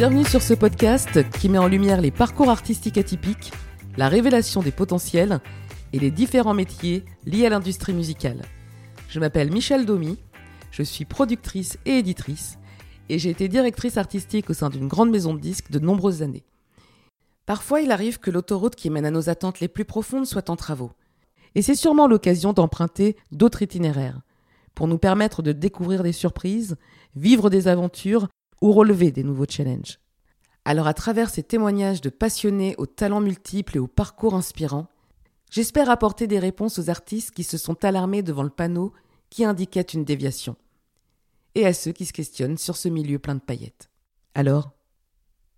Bienvenue sur ce podcast qui met en lumière les parcours artistiques atypiques, la révélation des potentiels et les différents métiers liés à l'industrie musicale. Je m'appelle Michel Domy, je suis productrice et éditrice et j'ai été directrice artistique au sein d'une grande maison de disques de nombreuses années. Parfois, il arrive que l'autoroute qui mène à nos attentes les plus profondes soit en travaux. Et c'est sûrement l'occasion d'emprunter d'autres itinéraires pour nous permettre de découvrir des surprises, vivre des aventures ou relever des nouveaux challenges. Alors à travers ces témoignages de passionnés aux talents multiples et aux parcours inspirants, j'espère apporter des réponses aux artistes qui se sont alarmés devant le panneau qui indiquait une déviation, et à ceux qui se questionnent sur ce milieu plein de paillettes. Alors,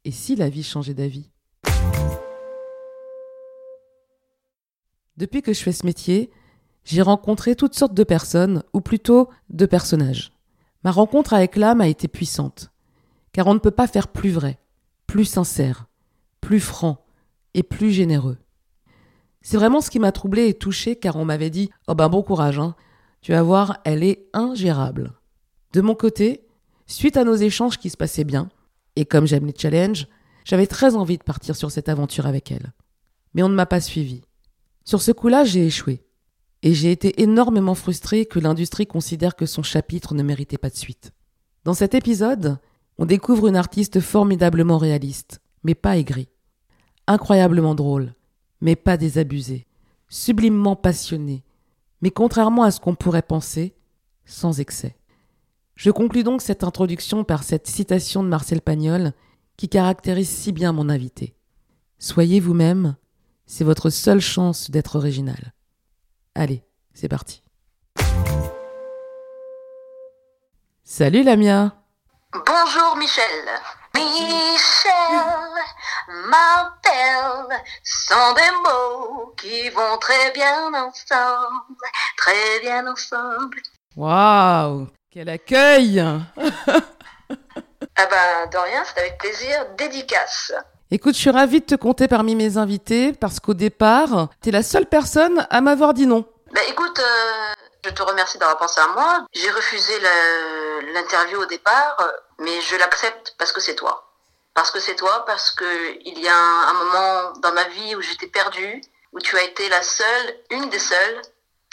et si la vie changeait d'avis? Depuis que je fais ce métier, j'ai rencontré toutes sortes de personnes, ou plutôt de personnages. Ma rencontre avec l'âme a été puissante, car on ne peut pas faire plus vrai, plus sincère, plus franc et plus généreux. C'est vraiment ce qui m'a troublé et touché, car on m'avait dit Oh ben bon courage, hein. tu vas voir, elle est ingérable. De mon côté, suite à nos échanges qui se passaient bien, et comme j'aime les challenges, j'avais très envie de partir sur cette aventure avec elle. Mais on ne m'a pas suivi. Sur ce coup-là, j'ai échoué. Et j'ai été énormément frustré que l'industrie considère que son chapitre ne méritait pas de suite. Dans cet épisode, on découvre une artiste formidablement réaliste, mais pas aigrie. Incroyablement drôle, mais pas désabusée. Sublimement passionnée, mais contrairement à ce qu'on pourrait penser, sans excès. Je conclus donc cette introduction par cette citation de Marcel Pagnol qui caractérise si bien mon invité. Soyez vous-même, c'est votre seule chance d'être original. Allez, c'est parti. Salut Lamia Bonjour Michel. Michel m'appelle sont des mots qui vont très bien ensemble, très bien ensemble. Waouh Quel accueil Ah ben de rien, c'est avec plaisir. Dédicace. Écoute, je suis ravie de te compter parmi mes invités parce qu'au départ, tu es la seule personne à m'avoir dit non. Ben écoute, euh, je te remercie d'avoir pensé à moi. J'ai refusé l'interview au départ, mais je l'accepte parce que c'est toi. Parce que c'est toi, parce que il y a un, un moment dans ma vie où j'étais perdue, où tu as été la seule, une des seules,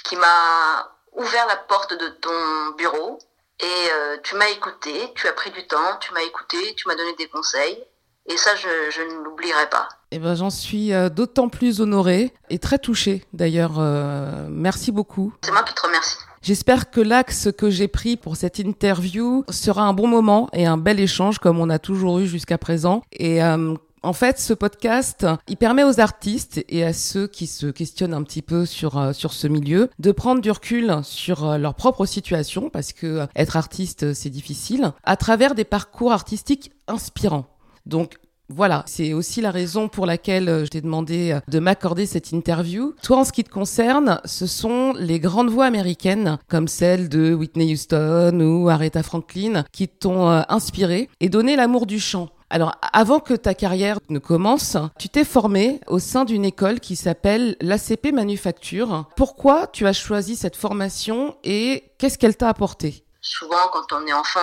qui m'a ouvert la porte de ton bureau. Et euh, tu m'as écouté, tu as pris du temps, tu m'as écouté, tu m'as donné des conseils. Et ça, je, je ne l'oublierai pas. Eh ben, j'en suis euh, d'autant plus honorée et très touchée d'ailleurs. euh, merci beaucoup. C'est moi qui te remercie. J'espère que l'axe que j'ai pris pour cette interview sera un bon moment et un bel échange comme on a toujours eu jusqu'à présent. Et euh, en fait, ce podcast, il permet aux artistes et à ceux qui se questionnent un petit peu sur euh, sur ce milieu de prendre du recul sur euh, leur propre situation parce que euh, être artiste c'est difficile à travers des parcours artistiques inspirants. Donc voilà, c'est aussi la raison pour laquelle euh, je t'ai demandé euh, de m'accorder cette interview. Toi, en ce qui te concerne, ce sont les grandes voix américaines, comme celle de Whitney Houston ou Aretha Franklin, qui t'ont euh, inspiré et donné l'amour du chant. Alors, avant que ta carrière ne commence, tu t'es formé au sein d'une école qui s'appelle l'ACP Manufacture. Pourquoi tu as choisi cette formation et qu'est-ce qu'elle t'a apporté? Souvent quand on est enfant,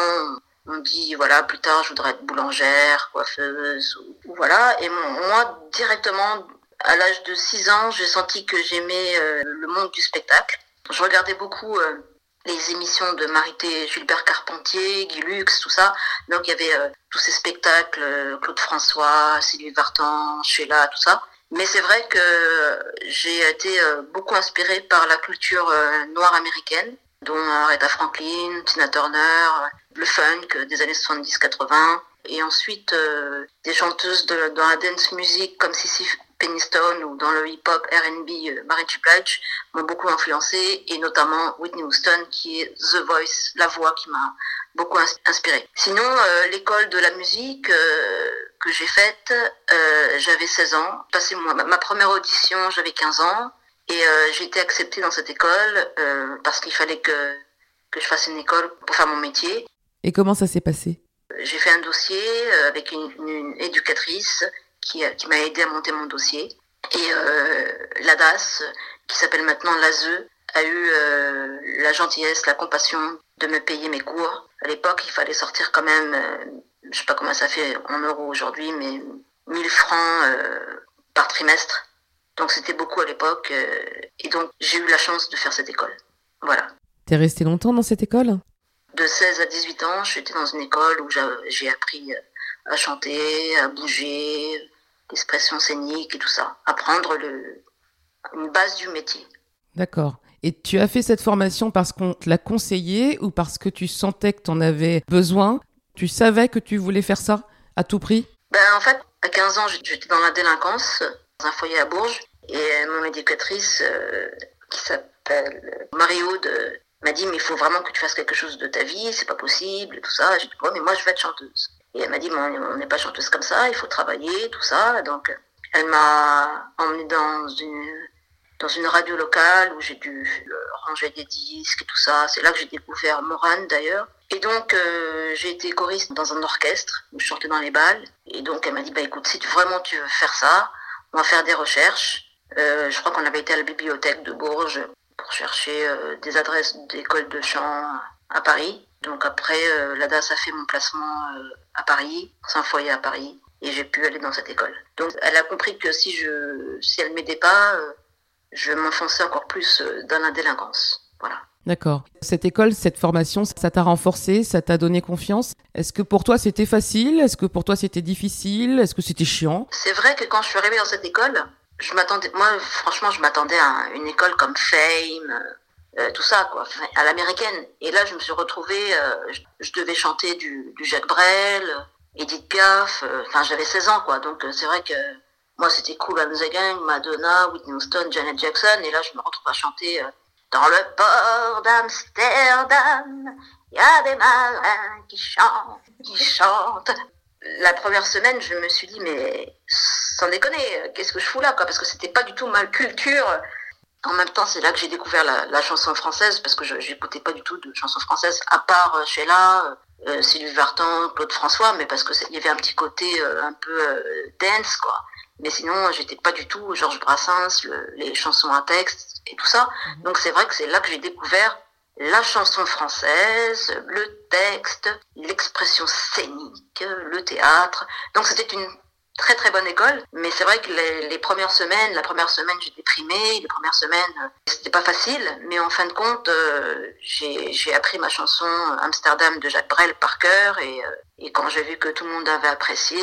on dit voilà plus tard je voudrais être boulangère, coiffeuse ou, voilà. Et moi directement à l'âge de 6 ans, j'ai senti que j'aimais euh, le monde du spectacle. Je regardais beaucoup euh, les émissions de Marité Gilbert Carpentier, Guy Lux, tout ça. Donc il y avait euh, tous ces spectacles, Claude François, Sylvie Vartan, Sheila, tout ça. Mais c'est vrai que j'ai été beaucoup inspirée par la culture noire américaine dont Aretha Franklin, Tina Turner, le funk des années 70-80, et ensuite euh, des chanteuses de, dans la dance music comme Sissy Peniston ou dans le hip-hop R&B euh. Blige m'ont beaucoup influencé, et notamment Whitney Houston qui est The Voice, la voix qui m'a beaucoup ins- inspirée. Sinon, euh, l'école de la musique euh, que j'ai faite, euh, j'avais 16 ans. Passé ma, ma première audition, j'avais 15 ans. Et euh, j'ai été acceptée dans cette école euh, parce qu'il fallait que, que je fasse une école pour faire mon métier. Et comment ça s'est passé? J'ai fait un dossier euh, avec une, une éducatrice qui, a- qui m'a aidé à monter mon dossier. Et euh, l'ADAS, qui s'appelle maintenant l'ASE, a eu euh, la gentillesse, la compassion de me payer mes cours. À l'époque, il fallait sortir quand même euh, je sais pas comment ça fait en euros aujourd'hui, mais 1000 francs par trimestre. Donc c'était beaucoup à l'époque. et donc j'ai eu la chance de faire cette école. Voilà. T'es resté longtemps dans cette école? De 16 à 18 ans, j'étais dans une école où j'ai appris à chanter, à bouger, l'expression scénique et tout ça. Apprendre le, une base du métier. D'accord. Et tu as fait cette formation parce qu'on te l'a conseillé ou parce que tu sentais que tu en avais besoin? Tu savais que tu voulais faire ça à tout prix? Ben, En fait, à 15 ans, j'étais dans la délinquance, dans un foyer à Bourges. Et mon éducatrice, euh, qui s'appelle Marie-Aude, m'a dit Mais il faut vraiment que tu fasses quelque chose de ta vie, c'est pas possible, tout ça. J'ai dit Ouais, mais moi, je vais être chanteuse. Et elle m'a dit, on n'est pas chanteuse comme ça, il faut travailler, tout ça. Donc, elle m'a emmenée dans une, dans une radio locale où j'ai dû ranger des disques et tout ça. C'est là que j'ai découvert Morane d'ailleurs. Et donc, euh, j'ai été choriste dans un orchestre où je chantais dans les balles. Et donc, elle m'a dit, bah écoute, si vraiment tu veux faire ça, on va faire des recherches. Euh, je crois qu'on avait été à la bibliothèque de Bourges pour chercher euh, des adresses d'écoles de chant à Paris. Donc après, la DAS a fait mon placement à Paris, un foyer à Paris, et j'ai pu aller dans cette école. Donc elle a compris que si je, si elle m'aidait pas, euh, je m'enfonçais encore plus euh, dans la délinquance. Voilà. D'accord. Cette école, cette formation, ça t'a renforcé, ça t'a donné confiance. Est-ce que pour toi c'était facile? Est-ce que pour toi c'était difficile? Est-ce que c'était chiant? C'est vrai que quand je suis arrivée dans cette école, je m'attendais, moi franchement, je m'attendais à une école comme Fame, euh, tout ça, quoi, à l'américaine. Et là, je me suis retrouvée, euh, je, devais chanter du, du Jacques Brel, Edith Piaf, euh, enfin, j'avais 16 ans, quoi. Donc, c'est vrai que moi, c'était Cool and the Madonna, Whitney Houston, Janet Jackson. Et là, je me retrouve à chanter Dans le port d'Amsterdam, il y a des marins qui chantent, qui chantent. La première semaine, je me suis dit, mais sans déconner, qu'est-ce que je fous là, quoi Parce que c'était pas du tout ma culture en même temps, c'est là que j'ai découvert la, chanson française, parce que je n'écoutais pas du tout de chansons françaises, à part euh, Sheila, euh, euh, Sylvie Vartan, Claude François, mais parce qu'il y avait un petit côté un peu dance, quoi. Mais sinon, j'étais pas du tout Georges Brassens, les chansons à texte et tout ça. Mhm. Donc c'est vrai que c'est là que j'ai découvert la chanson française, le texte, l'expression scénique, le théâtre. Donc c'était une très très bonne école, mais c'est vrai que les, premières semaines, la première semaine j'ai déprimé, les premières semaines euh, c'était pas facile, mais en fin de compte euh, j'ai appris ma chanson Amsterdam de Jacques Brel par cœur et, euh, quand j'ai vu que tout le monde avait apprécié,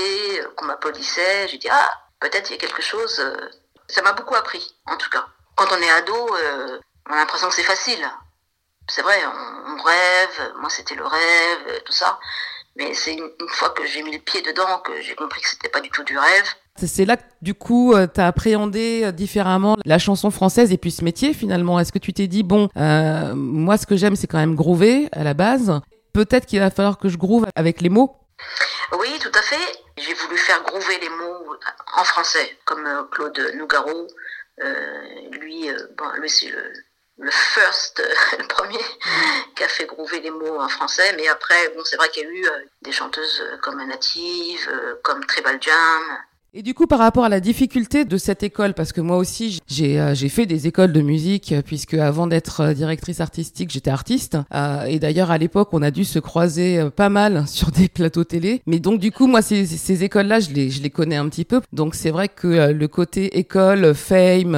qu'on m'applaudissait, j'ai dit ah peut-être il y a quelque chose, ça m'a beaucoup appris en tout cas. Quand on est ado, on a l'impression que c'est facile. C'est vrai, on rêve, moi c'était le rêve, tout ça. Mais c'est une, fois que j'ai mis le pied dedans que j'ai compris que c'était pas du tout du rêve. C'est là que du coup, euh, tu as appréhendé euh, différemment la chanson française et puis ce métier finalement. Est-ce que tu t'es dit, bon, euh, moi ce que j'aime c'est quand même groover à la base. Peut-être qu'il va falloir que je groove avec les mots Oui, tout à fait. J'ai voulu faire groover les mots en français, comme Claude Nougaro. lui, bon, lui c'est le le first, euh, le premier, qui a fait groover les mots en français. Mais après, bon, c'est vrai qu'il y a eu euh, des chanteuses euh, comme Native, comme Tribal Jam, et du coup, par rapport à la difficulté de cette école, parce que moi aussi, j'ai euh, fait des écoles de musique, euh, puisque avant d'être euh, directrice artistique, j'étais artiste. et d'ailleurs, à l'époque, on a dû se croiser pas mal sur des plateaux télé. Mais donc, du coup, moi, ces, écoles-là, je les, connais un petit peu. Donc, c'est vrai que le côté école, fame,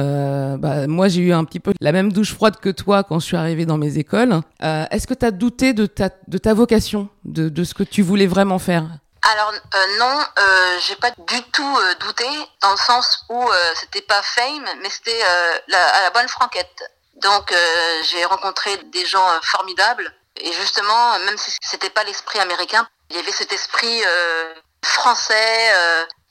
bah, moi, j'ai eu un petit peu la même douche froide que toi quand je suis arrivée dans mes écoles. Est-ce que tu as douté de ta, vocation, de ce que tu voulais vraiment faire? Alors euh, non, euh, j'ai pas du tout euh, douté dans le sens où euh, c'était pas fame, mais c'était à la bonne franquette. Donc j'ai rencontré des gens formidables et justement, même si c'était pas l'esprit américain, il y avait cet esprit français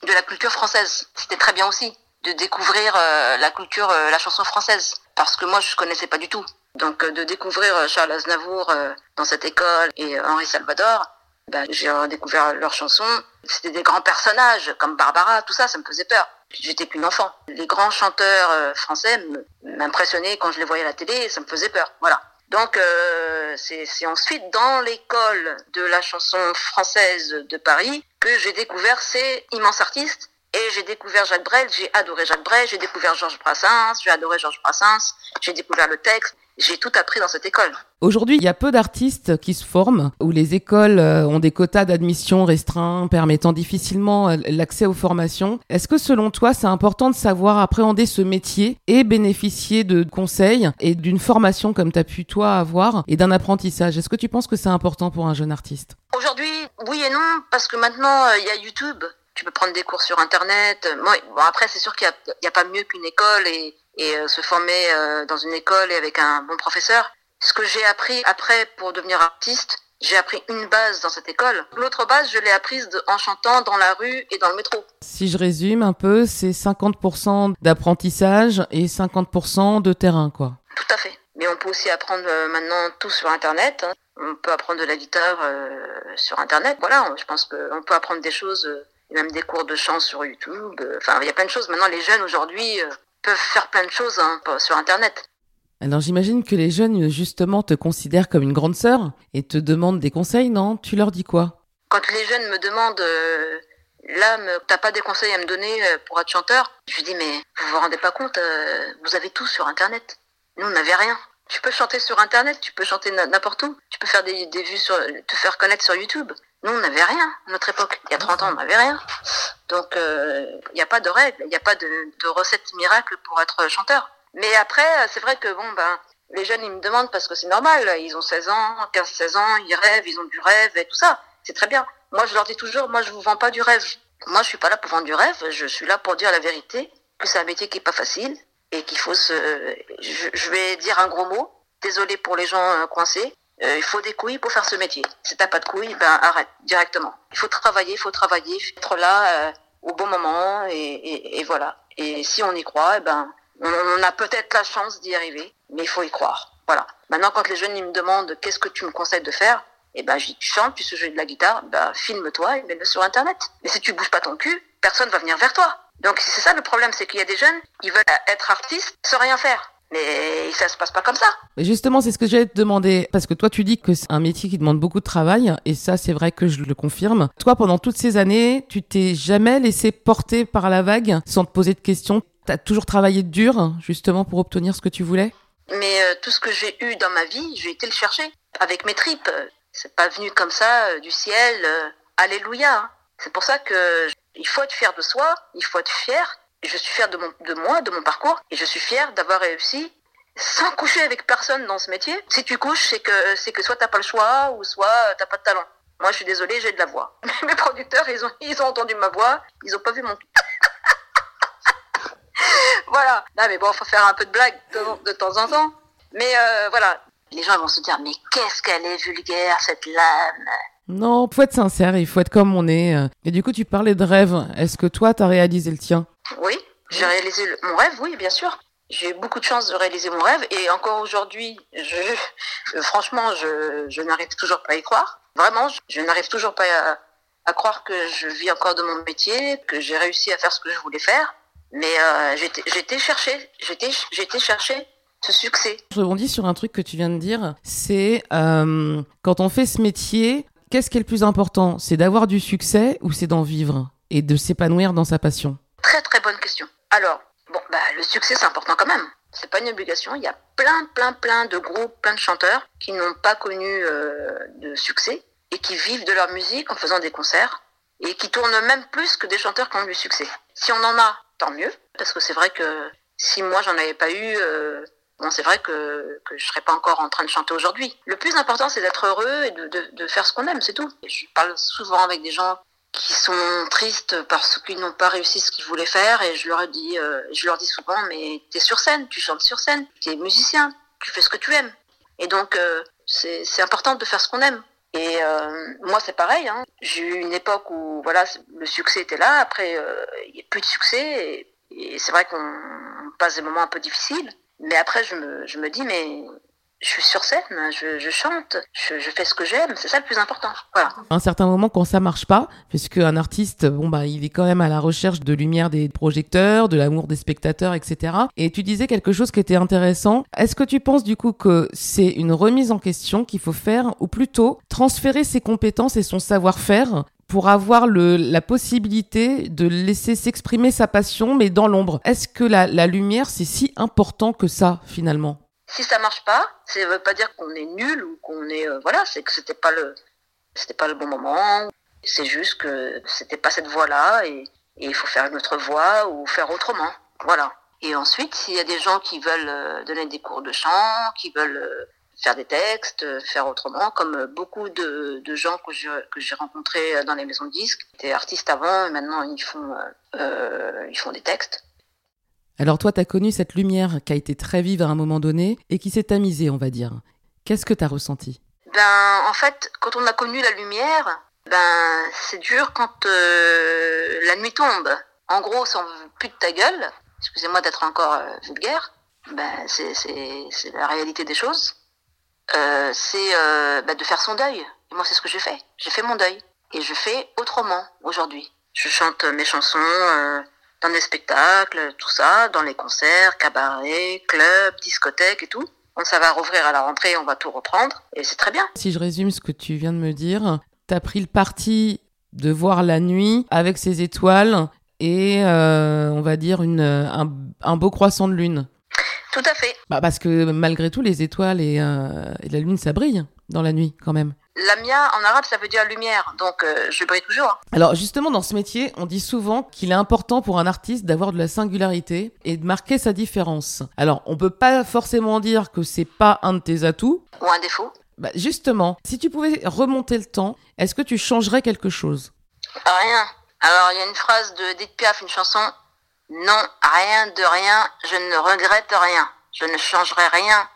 de la culture française. C'était très bien aussi de découvrir la culture, la chanson française, parce que moi je connaissais pas du tout. Donc de découvrir Charles Aznavour dans cette école et Henri Salvador, ben, j'ai découvert leurs chansons. C'était des grands personnages, comme Barbara, tout ça, ça me faisait peur. J'étais qu'une enfant. Les grands chanteurs euh, français m'impressionnaient quand je les voyais à la télé, ça me faisait peur. Voilà. Donc euh, c'est ensuite dans l'école de la chanson française de Paris que j'ai découvert ces immenses artistes Et j'ai découvert Jacques Brel, j'ai adoré Jacques Brel, j'ai découvert Georges Brassens, j'ai adoré Georges Brassens, j'ai découvert le texte, j'ai tout appris dans cette école. Aujourd'hui, il y a peu d'artistes qui se forment, où les écoles euh, ont des quotas d'admission restreints, permettant difficilement euh, l'accès aux formations. Est-ce que selon toi, c'est important de savoir appréhender ce métier et bénéficier de conseils et d'une formation comme tu as pu toi avoir et d'un apprentissage? Est-ce que tu penses que c'est important pour un jeune artiste? Aujourd'hui, oui et non, parce que maintenant, euh, il y a YouTube. Tu peux prendre des cours sur Internet. bon, après, c'est sûr qu'il n'y a, a, pas mieux qu'une école et et euh, se former euh, dans une école et avec un bon professeur. Ce que j'ai appris après pour devenir artiste, j'ai appris une base dans cette école. L'autre base, je l'ai apprise en chantant dans la rue et dans le métro. Si je résume un peu, c'est 50% d'apprentissage et 50% de terrain, quoi. Tout à fait. Mais on peut aussi apprendre euh, maintenant tout sur Internet. Hein. On peut apprendre de la guitare sur Internet. Voilà, je pense qu'on peut apprendre des choses, même des cours de chant sur YouTube. Enfin, il y a plein de choses. Maintenant, les jeunes aujourd'hui, peuvent faire plein de choses hein, sur Internet. Alors j'imagine que les jeunes, justement, te considèrent comme une grande sœur et te demandent des conseils, non? Tu leur dis quoi? Quand les jeunes me demandent, euh, là, t'as pas des conseils à me donner euh, pour être chanteur? Je dis, mais vous vous rendez pas compte, euh, vous avez tout sur Internet. Nous, on n'avait rien. Tu peux chanter sur Internet, tu peux chanter n'importe où, tu peux faire des, des vues sur, te faire connaître sur YouTube. Nous, on n'avait rien à notre époque. Il y a 30 ans, on n'avait rien. Donc, il euh, n'y a pas de règle, il n'y a pas de, recette miracle pour être chanteur. Mais après, c'est vrai que bon, ben, les jeunes, ils me demandent parce que c'est normal. Ils ont 16 ans, 15, 16 ans, ils rêvent, ils ont du rêve et tout ça. C'est très bien. Moi, je leur dis toujours, moi, je vous vends pas du rêve. Moi, je suis pas là pour vendre du rêve. Je suis là pour dire la vérité, que c'est un métier qui est pas facile et qu'il faut se. Je, je vais dire un gros mot. Désolé pour les gens euh, coincés. Euh, il faut des couilles pour faire ce métier. Si t'as pas de couilles, ben arrête directement. Il faut travailler, il faut travailler, être là euh, au bon moment et, voilà. Et si on y croit, eh ben on, a peut-être la chance d'y arriver, mais il faut y croire. Voilà. Maintenant, quand les jeunes ils me demandent qu'est-ce que tu me conseilles de faire, eh ben je dis tu chantes, tu sais jouer de la guitare, ben filme-toi et mets-le sur internet. Mais si tu bouges pas ton cul, personne va venir vers toi. Donc c'est ça le problème, c'est qu'il y a des jeunes qui veulent être artistes sans rien faire. Mais ça se passe pas comme ça. Justement, c'est ce que j'allais te demander. Parce que toi, tu dis que c'est un métier qui demande beaucoup de travail. Et ça, c'est vrai que je le confirme. Toi, pendant toutes ces années, tu t'es jamais laissé porter par la vague sans te poser de questions. Tu as toujours travaillé dur, justement, pour obtenir ce que tu voulais? Mais euh, tout ce que j'ai eu dans ma vie, j'ai été le chercher. Avec mes tripes. C'est pas venu comme ça, euh, du ciel. Euh, alléluia. C'est pour ça que il faut être fier de soi, il faut être fier je suis fière de, mon, de moi, de mon parcours, et je suis fière d'avoir réussi sans coucher avec personne dans ce métier. Si tu couches, c'est que, c'est que soit t'as pas le choix, ou soit t'as pas de talent. Moi, je suis désolée, j'ai de la voix. Mes producteurs, ils ont, ils ont entendu ma voix, ils ont pas vu mon... voilà. Non, mais bon, faut faire un peu de blague de, temps en temps. Mais euh, voilà, les gens vont se dire, mais qu'est-ce qu'elle est vulgaire, cette lame Non, faut être sincère, il faut être comme on est. Et du coup, tu parlais de rêve. Est-ce que toi, t'as réalisé le tien? Oui, j'ai réalisé mon rêve, oui, bien sûr. J'ai eu beaucoup de chance de réaliser mon rêve et encore aujourd'hui, je, franchement, je, je n'arrive toujours pas à y croire. Vraiment, je, n'arrive toujours pas à, croire que je vis encore de mon métier, que j'ai réussi à faire ce que je voulais faire. Mais euh, j'étais chercher, j'étais j'étais chercher ce succès. Je rebondis sur un truc que tu viens de dire, c'est euh, quand on fait ce métier, qu'est-ce qui est le plus important? C'est d'avoir du succès ou c'est d'en vivre et de s'épanouir dans sa passion? Très très bonne question. Alors, bon, bah, le succès c'est important quand même. C'est pas une obligation. Il y a plein, plein, plein de groupes, plein de chanteurs qui n'ont pas connu euh, de succès et qui vivent de leur musique en faisant des concerts et qui tournent même plus que des chanteurs qui ont du succès. Si on en a, tant mieux, parce que c'est vrai que si moi j'en avais pas eu, euh, bon, c'est vrai que, que je serais pas encore en train de chanter aujourd'hui. Le plus important, c'est d'être heureux et de, de faire ce qu'on aime, c'est tout. Je parle souvent avec des gens qui sont tristes parce qu'ils n'ont pas réussi ce qu'ils voulaient faire et je leur dis euh, je leur dis souvent mais tu es sur scène tu chantes sur scène tu es musicien tu fais ce que tu aimes. Et donc euh, c'est important de faire ce qu'on aime. Et euh, moi c'est pareil hein. j'ai eu une époque où voilà le succès était là. Après il n'y a plus de succès et, et c'est vrai qu'on passe des moments un peu difficiles. Mais après je me, je me dis mais je suis sur scène, je, chante, je, fais ce que j'aime, c'est ça le plus important. Voilà. À un certain moment, quand ça marche pas, puisque un artiste, bon bah, il est quand même à la recherche de lumière des projecteurs, de l'amour des spectateurs, etc. Et tu disais quelque chose qui était intéressant. Est-ce que tu penses du coup que c'est une remise en question qu'il faut faire, ou plutôt transférer ses compétences et son savoir-faire pour avoir la possibilité de laisser s'exprimer sa passion, mais dans l'ombre? Est-ce que la lumière, c'est si important que ça, finalement? Si ça marche pas, ça veut pas dire qu'on est nul ou qu'on est... euh, voilà, c'est que c'était pas le... C'était pas le bon moment. C'est juste que c'était pas cette voie-là et, il faut faire une autre voie ou faire autrement. Voilà. Et ensuite, s'il y a des gens qui veulent euh, donner des cours de chant, qui veulent euh, faire des textes, faire autrement, comme beaucoup de, gens que j'ai rencontrés dans les maisons de disques, étaient artistes avant et maintenant ils font, ils font des textes. Alors toi, tu as connu cette lumière qui a été très vive à un moment donné et qui s'est tamisée, on va dire. Qu'est-ce que tu as ressenti? Ben, en fait, quand on a connu la lumière, ben, c'est dur quand euh, la nuit tombe. En gros, si on veut plus de ta gueule, excusez-moi d'être encore euh, vulgaire, ben, c'est, c'est, c'est la réalité des choses. Euh, c'est euh, ben, de faire son deuil. Et moi, c'est ce que j'ai fait. J'ai fait mon deuil. Et je fais autrement aujourd'hui. Je chante mes chansons euh, dans des spectacles, tout ça, dans les concerts, cabarets, clubs, discothèques et tout. Quand ça va rouvrir à la rentrée, on va tout reprendre. Et c'est très bien. Si je résume ce que tu viens de me dire, tu as pris le parti de voir la nuit avec ses étoiles et, euh, on va dire, une, un, un beau croissant de lune. Tout à fait. Bah parce que malgré tout, les étoiles et, euh, et la lune, ça brille dans la nuit quand même. Lamia, en arabe, ça veut dire lumière. Donc, euh, je brille toujours. Alors justement, dans ce métier, on dit souvent qu'il est important pour un artiste d'avoir de la singularité et de marquer sa différence. Alors, on peut pas forcément dire que c'est pas un de tes atouts. Ou un défaut. Bah, justement, si tu pouvais remonter le temps, est-ce que tu changerais quelque chose? Rien. Alors, il y a une phrase de Edith Piaf, une chanson. Non, rien de rien, je ne regrette rien. Je ne changerai rien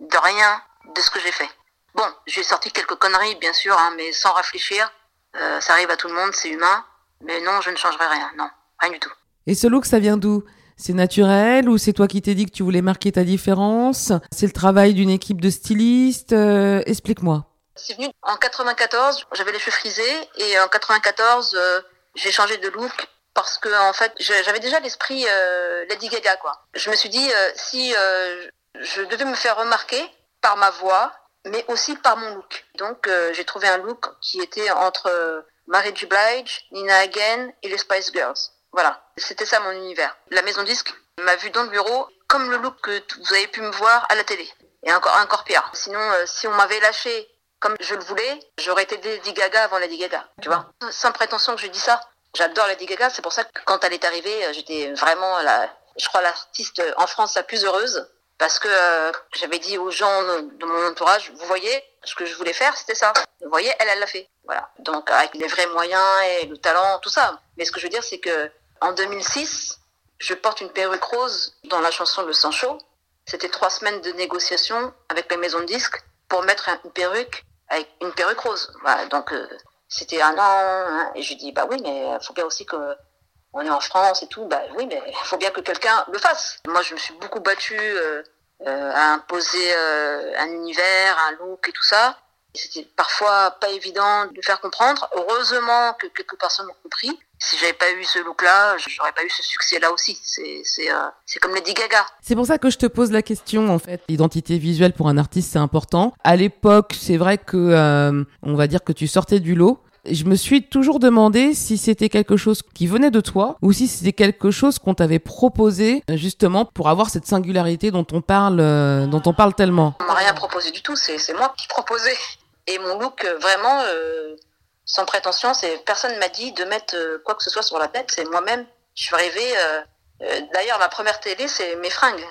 de rien de ce que j'ai fait. Bon, j'ai sorti quelques conneries, bien sûr, hein, mais sans réfléchir. Euh, ça arrive à tout le monde, c'est humain. Mais non, je ne changerai rien. Non, rien du tout. Et ce look, ça vient d'où? C'est naturel ou c'est toi qui t'es dit que tu voulais marquer ta différence? C'est le travail d'une équipe de stylistes Euh, Explique-moi. C'est venu en 94, j'avais les cheveux frisés et en 94, euh, j'ai changé de look parce que en fait, j'avais déjà l'esprit euh, Lady Gaga quoi. Je me suis dit euh, si euh, je devais me faire remarquer par ma voix, mais aussi par mon look. Donc euh, j'ai trouvé un look qui était entre euh, Mary Nina Hagen et les Spice Girls. Voilà, c'était ça mon univers. La maison disque m'a vu dans le bureau comme le look que vous avez pu me voir à la télé. Et encore, encore pire. Sinon, euh, si on m'avait lâché comme je le voulais, j'aurais été Lady Gaga avant Lady Gaga. Tu vois Sans prétention que je dis ça. J'adore Lady Gaga. C'est pour ça que quand elle est arrivée, euh, j'étais vraiment, la, je crois, l'artiste en France la plus heureuse. Parce que euh, j'avais dit aux gens de, mon entourage, vous voyez, ce que je voulais faire, c'était ça. Vous voyez, elle, elle l'a fait. Voilà. Donc, avec les vrais moyens et le talent, tout ça. Mais ce que je veux dire, c'est que en 2006, je porte une perruque rose dans la chanson Le sang chaud. C'était trois semaines de négociations avec les maisons de disques pour mettre un- une perruque avec une perruque rose. Voilà, donc euh, c'était un an. hein, et je dis bah oui, mais il faut bien aussi que on est en France et tout. Bah oui, mais il faut bien que quelqu'un le fasse. Moi, je me suis beaucoup battue euh, à imposer euh, un univers, un look et tout ça. C'était parfois pas évident de faire comprendre. Heureusement que quelques personnes ont compris. Si j'avais pas eu ce look-là, j'aurais pas eu ce succès-là aussi. C'est euh, comme Lady Gaga. C'est pour ça que je te pose la question en fait. L'identité visuelle pour un artiste c'est important. À l'époque, c'est vrai que euh, on va dire que tu sortais du lot. Je me suis toujours demandé si c'était quelque chose qui venait de toi ou si c'était quelque chose qu'on t'avait proposé justement pour avoir cette singularité dont on parle, euh, dont on parle tellement. On m'a rien proposé du tout, c'est moi qui proposais. Et mon look, euh, vraiment, euh, sans prétention, c'est personne m'a dit de mettre euh, quoi que ce soit sur la tête. C'est moi-même. Je suis euh, D'ailleurs, ma première télé, c'est mes fringues.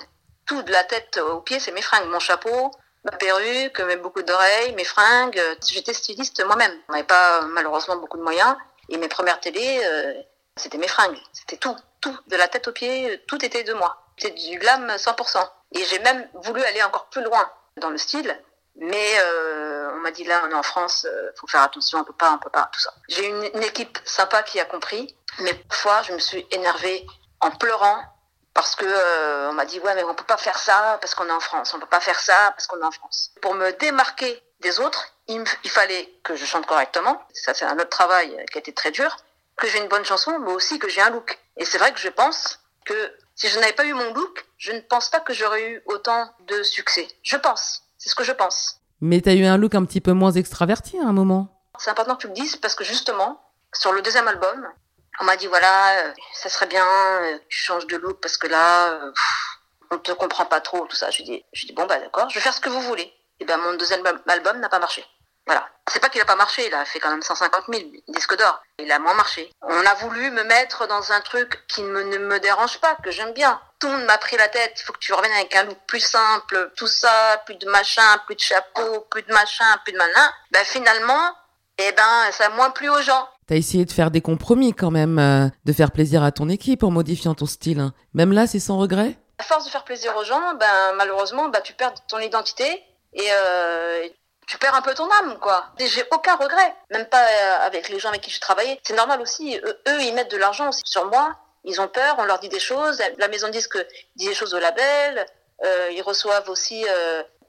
Tout de la tête aux pieds, c'est mes fringues. Mon chapeau, ma perruque, mes boucles d'oreilles, mes fringues. euh, J'étais styliste moi-même. On n'avait pas malheureusement beaucoup de moyens. Et mes premières télés, euh, c'était mes fringues. C'était tout, tout, de la tête aux pieds, euh, tout était de moi. C'était du glam 100%. Et j'ai même voulu aller encore plus loin dans le style. Mais euh, on m'a dit là, on est en France, euh, faut faire attention, on peut pas, on peut pas, tout ça. J'ai une, une équipe sympa qui a compris, mais parfois je me suis énervée en pleurant parce que euh, on m'a dit ouais mais on peut pas faire ça parce qu'on est en France, on peut pas faire ça parce qu'on est en France. Pour me démarquer des autres, il, me- il fallait que je chante correctement. Ça c'est un autre travail qui a été très dur. Que j'ai une bonne chanson, mais aussi que j'ai un look. Et c'est vrai que je pense que si je n'avais pas eu mon look, je ne pense pas que j'aurais eu autant de succès. Je pense. C'est ce que je pense. Mais t'as eu un look un petit peu moins extraverti à un moment? C'est important que tu le dises parce que justement, sur le deuxième album, on m'a dit voilà, euh, ça serait bien, euh, tu changes de look parce que là, euh, on te comprend pas trop, tout ça. Je dis, je dis bon bah d'accord, je vais faire ce que vous voulez. Et ben mon deuxième album n'a pas marché. Voilà. C'est pas qu'il a pas marché, il a fait quand même 150 000 disques d'or. Il a moins marché. On a voulu me mettre dans un truc qui ne me dérange pas, que j'aime bien. Tout le monde m'a pris la tête. Il faut que tu reviennes avec un look plus simple, tout ça, plus de machin, plus de chapeau, plus de machin, plus de malin. Ben finalement, eh ben ça a moins plu aux gens. T'as essayé de faire des compromis quand même, euh, de faire plaisir à ton équipe en modifiant ton style. hein. Même là, c'est sans regret? À force de faire plaisir aux gens, ben malheureusement, ben, tu perds ton identité et euh, tu perds un peu ton âme, quoi. J'ai aucun regret, même pas euh, avec les gens avec qui j'ai travaillé. C'est normal aussi, eux, eux, ils mettent de l'argent aussi sur moi. Ils ont peur, on leur dit des choses. La maison disque dit des choses au label. Ils reçoivent aussi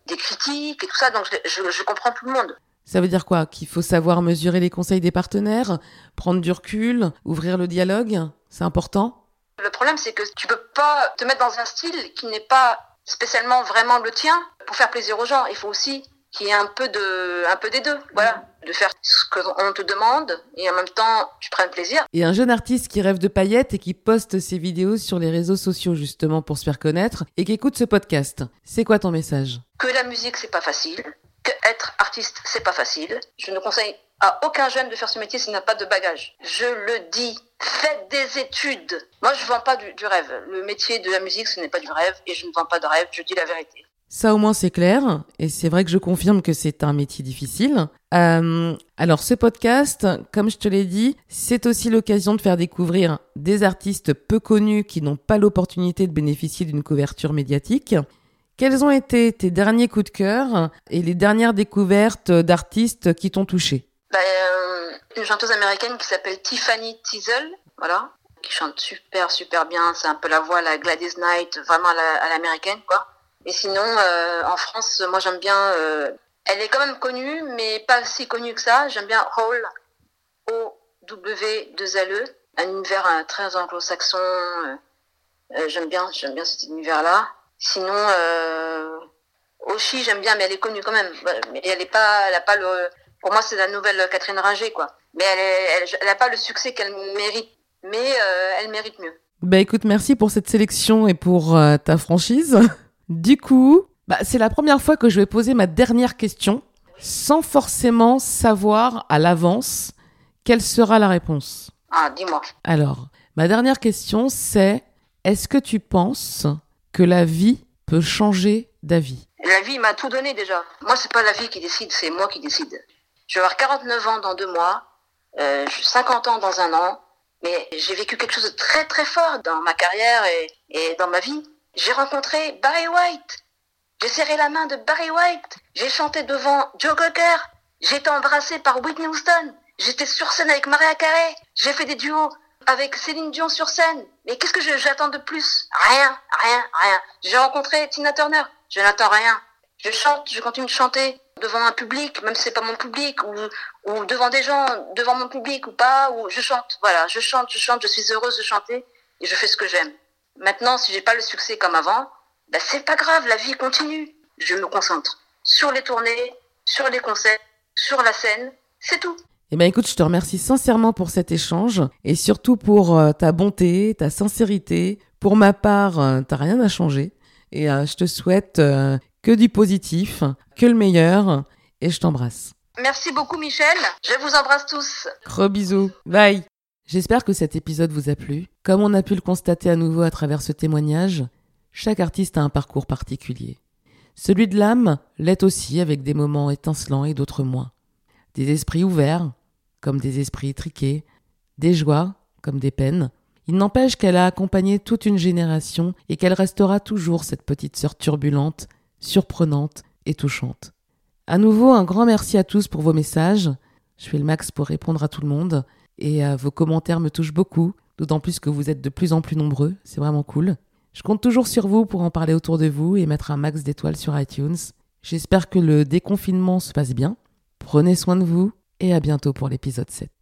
des critiques et tout ça. Donc je, je, je comprends tout le monde. Ça veut dire quoi? Qu'il faut savoir mesurer les conseils des partenaires, prendre du recul, ouvrir le dialogue? C'est important? Le problème, c'est que tu peux pas te mettre dans un style qui n'est pas spécialement vraiment le tien pour faire plaisir aux gens. Il faut aussi qu'il y ait un peu de, un peu des deux. Voilà. De faire ce qu'on te demande et en même temps, tu prennes plaisir. Et un jeune artiste qui rêve de paillettes et qui poste ses vidéos sur les réseaux sociaux justement pour se faire connaître et qui écoute ce podcast. C'est quoi ton message? Que la musique, c'est pas facile. Que être artiste, c'est pas facile. Je ne conseille à aucun jeune de faire ce métier s'il n'a pas de bagage. Je le dis. Faites des études. Moi, je vends pas du, du rêve. Le métier de la musique, ce n'est pas du rêve et je ne vends pas de rêve. Je dis la vérité. Ça au moins c'est clair, et c'est vrai que je confirme que c'est un métier difficile. Euh, alors ce podcast, comme je te l'ai dit, c'est aussi l'occasion de faire découvrir des artistes peu connus qui n'ont pas l'opportunité de bénéficier d'une couverture médiatique. Quels ont été tes derniers coups de cœur et les dernières découvertes d'artistes qui t'ont touché? Ben, euh, une chanteuse américaine qui s'appelle Tiffany Teasel, voilà, qui chante super super bien. C'est un peu la voix la Gladys Knight, vraiment à la- à l'américaine. Et sinon, euh, en France, moi j'aime bien. euh, elle est quand même connue, mais pas si connue que ça. J'aime bien Hall, O-W-2-L-E, un univers très anglo-saxon. j'aime bien, j'aime bien cet univers-là. Sinon, euh, Oshi, j'aime bien, mais elle est connue quand même. Mais elle est pas, elle a pas le. Pour moi, c'est la nouvelle Catherine Ringer, quoi. Mais elle, est, elle, elle a pas le succès qu'elle mérite. Mais euh, elle mérite mieux. Bah écoute, merci pour cette sélection et pour euh, ta franchise. Du coup, bah, c'est la première fois que je vais poser ma dernière question sans forcément savoir à l'avance quelle sera la réponse. Ah, dis-moi. Alors, ma dernière question c'est est-ce que tu penses que la vie peut changer d'avis La vie m'a tout donné déjà. Moi, c'est pas la vie qui décide, c'est moi qui décide. Je vais avoir 49 ans dans deux mois, euh, je- 50 ans dans un an, mais j'ai vécu quelque chose de très très fort dans ma carrière et, dans ma vie. J'ai rencontré Barry White. J'ai serré la main de Barry White. J'ai chanté devant Joe Cocker. J'ai été embrassée par Whitney Houston. J'étais sur scène avec Maria Carey. J'ai fait des duos avec Céline Dion sur scène. Mais qu'est-ce que j'attends de plus? Rien, rien, rien. J'ai rencontré Tina Turner. Je n'attends rien. Je chante, je continue de chanter devant un public, même si c'est pas mon public, ou, ou devant des gens, devant mon public ou pas, ou je chante. Voilà, je chante, je chante, je suis heureuse de chanter et je fais ce que j'aime. Maintenant, si j'ai pas le succès comme avant, ben c'est pas grave, la vie continue. Je me concentre sur les tournées, sur les concerts, sur la scène, c'est tout. Eh bien écoute, je te remercie sincèrement pour cet échange et surtout pour euh, ta bonté, ta sincérité. Pour ma part, euh, t'as rien à changer et euh, je te souhaite que du positif, que le meilleur et je t'embrasse. Merci beaucoup Michel, je vous embrasse tous. Gros bisous. Bye. J'espère que cet épisode vous a plu. Comme on a pu le constater à nouveau à travers ce témoignage, chaque artiste a un parcours particulier. Celui de l'âme l'est aussi avec des moments étincelants et d'autres moins. Des esprits ouverts, comme des esprits étriqués, des joies, comme des peines. Il n'empêche qu'elle a accompagné toute une génération et qu'elle restera toujours cette petite sœur turbulente, surprenante et touchante. À nouveau, un grand merci à tous pour vos messages. Je fais le max pour répondre à tout le monde et euh, vos commentaires me touchent beaucoup, d'autant plus que vous êtes de plus en plus nombreux, c'est vraiment cool. Je compte toujours sur vous pour en parler autour de vous et mettre un max d'étoiles sur iTunes. J'espère que le déconfinement se passe bien. Prenez soin de vous et à bientôt pour l'épisode 7.